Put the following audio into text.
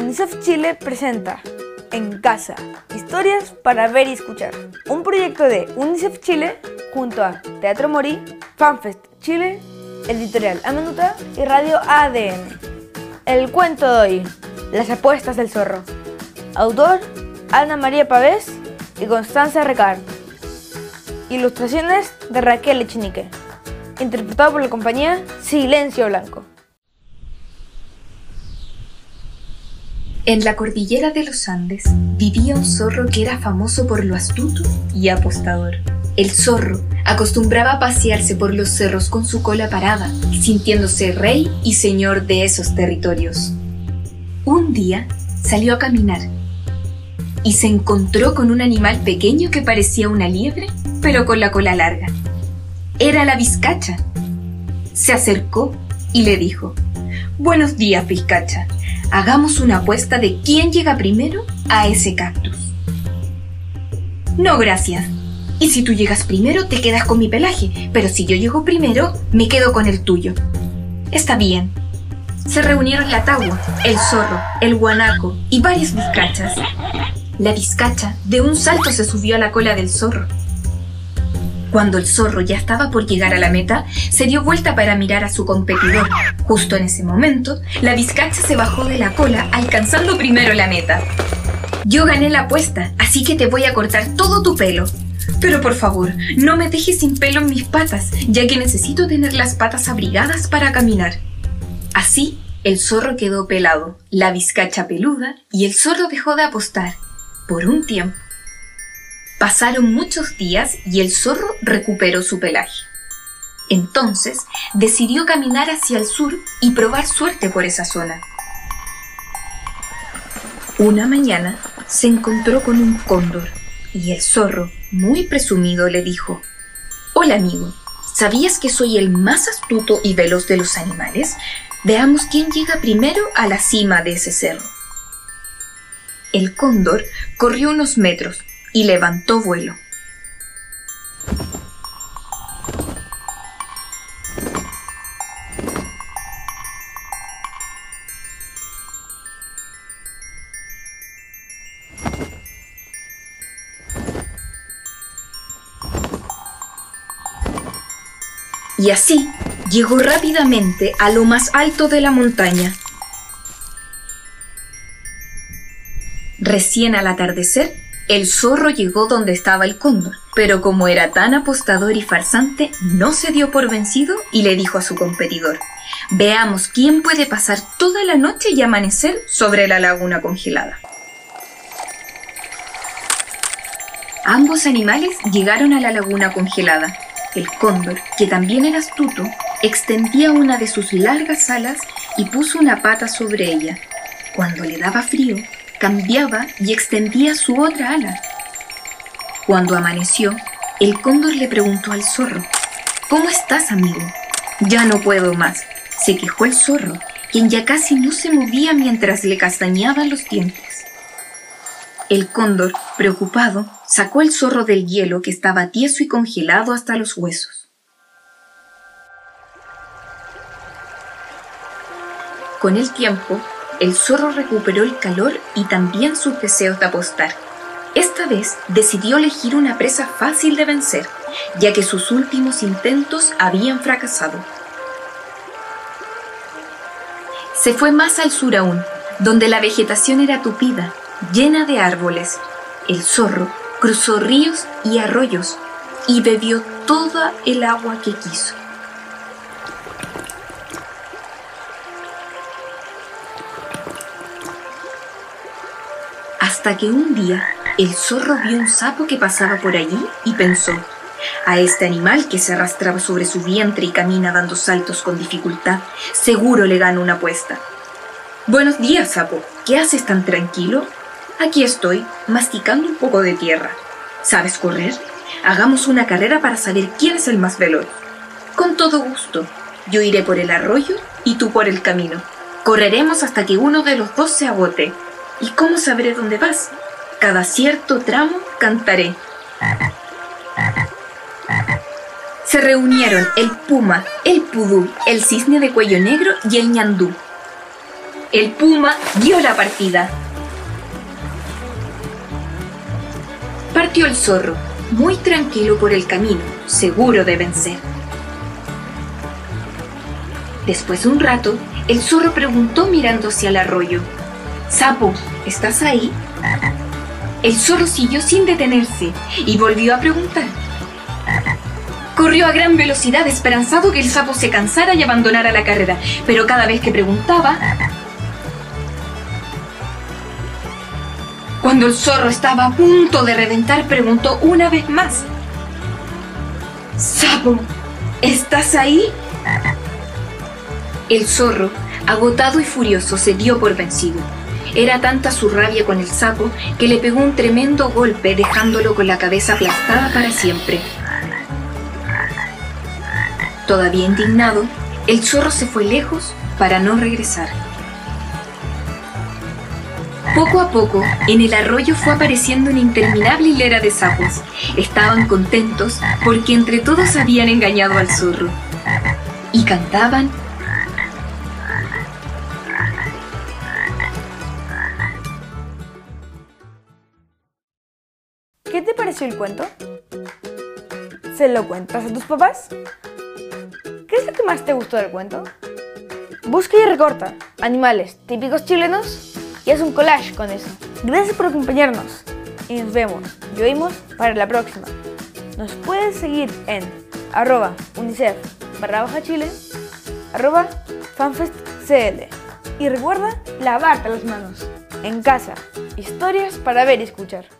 UNICEF Chile presenta En Casa, historias para ver y escuchar. Un proyecto de UNICEF Chile junto a Teatro Morí, FanFest Chile, Editorial Amenuta y Radio ADN. El cuento de hoy, Las apuestas del zorro. Autor, Ana María Pavés y Constanza Recard. Ilustraciones de Raquel Echenique. Interpretado por la compañía Silencio Blanco. En la cordillera de los Andes vivía un zorro que era famoso por lo astuto y apostador. El zorro acostumbraba a pasearse por los cerros con su cola parada, sintiéndose rey y señor de esos territorios. Un día salió a caminar y se encontró con un animal pequeño que parecía una liebre, pero con la cola larga. Era la vizcacha. Se acercó y le dijo, Buenos días, vizcacha hagamos una apuesta de quién llega primero a ese cactus. No, gracias. Y si tú llegas primero, te quedas con mi pelaje, pero si yo llego primero, me quedo con el tuyo. Está bien. Se reunieron la tagua, el zorro, el guanaco y varias vizcachas. La vizcacha de un salto se subió a la cola del zorro cuando el zorro ya estaba por llegar a la meta, se dio vuelta para mirar a su competidor. Justo en ese momento, la vizcacha se bajó de la cola, alcanzando primero la meta. Yo gané la apuesta, así que te voy a cortar todo tu pelo. Pero por favor, no me dejes sin pelo en mis patas, ya que necesito tener las patas abrigadas para caminar. Así, el zorro quedó pelado, la vizcacha peluda, y el zorro dejó de apostar. Por un tiempo. Pasaron muchos días y el zorro recuperó su pelaje. Entonces decidió caminar hacia el sur y probar suerte por esa zona. Una mañana se encontró con un cóndor y el zorro, muy presumido, le dijo, Hola amigo, ¿sabías que soy el más astuto y veloz de los animales? Veamos quién llega primero a la cima de ese cerro. El cóndor corrió unos metros y levantó vuelo. Y así llegó rápidamente a lo más alto de la montaña. Recién al atardecer, el zorro llegó donde estaba el cóndor, pero como era tan apostador y farsante, no se dio por vencido y le dijo a su competidor, Veamos quién puede pasar toda la noche y amanecer sobre la laguna congelada. Ambos animales llegaron a la laguna congelada. El cóndor, que también era astuto, extendía una de sus largas alas y puso una pata sobre ella. Cuando le daba frío, cambiaba y extendía su otra ala. Cuando amaneció, el cóndor le preguntó al zorro, ¿Cómo estás, amigo? Ya no puedo más, se quejó el zorro, quien ya casi no se movía mientras le castañaban los dientes. El cóndor, preocupado, sacó el zorro del hielo que estaba tieso y congelado hasta los huesos. Con el tiempo, el zorro recuperó el calor y también sus deseos de apostar. Esta vez decidió elegir una presa fácil de vencer, ya que sus últimos intentos habían fracasado. Se fue más al sur aún, donde la vegetación era tupida, llena de árboles. El zorro cruzó ríos y arroyos y bebió toda el agua que quiso. Hasta que un día el zorro vio un sapo que pasaba por allí y pensó, a este animal que se arrastraba sobre su vientre y camina dando saltos con dificultad, seguro le gano una apuesta. Buenos días, sapo. ¿Qué haces tan tranquilo? Aquí estoy, masticando un poco de tierra. ¿Sabes correr? Hagamos una carrera para saber quién es el más veloz. Con todo gusto. Yo iré por el arroyo y tú por el camino. Correremos hasta que uno de los dos se agote. ¿Y cómo sabré dónde vas? Cada cierto tramo cantaré. Se reunieron el puma, el pudú, el cisne de cuello negro y el ñandú. el puma dio la partida. Partió el zorro, muy tranquilo por el camino, seguro de vencer. Después de un rato, el zorro preguntó mirando hacia el arroyo, Sapo, ¿estás ahí? El zorro siguió sin detenerse y volvió a preguntar. Corrió a gran velocidad esperanzado que el sapo se cansara y abandonara la carrera, pero cada vez que preguntaba... Cuando el zorro estaba a punto de reventar, preguntó una vez más. Sapo, ¿estás ahí? El zorro, agotado y furioso, se dio por vencido. Era tanta su rabia con el sapo que le pegó un tremendo golpe dejándolo con la cabeza aplastada para siempre. Todavía indignado, el zorro se fue lejos para no regresar. Poco a poco, en el arroyo fue apareciendo una interminable hilera de sapos. Estaban contentos porque entre todos habían engañado al zorro. Y cantaban ¿Qué te pareció el cuento? ¿Se lo cuentas a tus papás? ¿Qué es lo que más te gustó del cuento? Busca y recorta animales típicos chilenos y haz un collage con eso. Gracias por acompañarnos y nos vemos y para la próxima. Nos puedes seguir en arroba unicef barra baja chile, arroba fanfestcl y recuerda lavarte las manos en casa. Historias para ver y escuchar.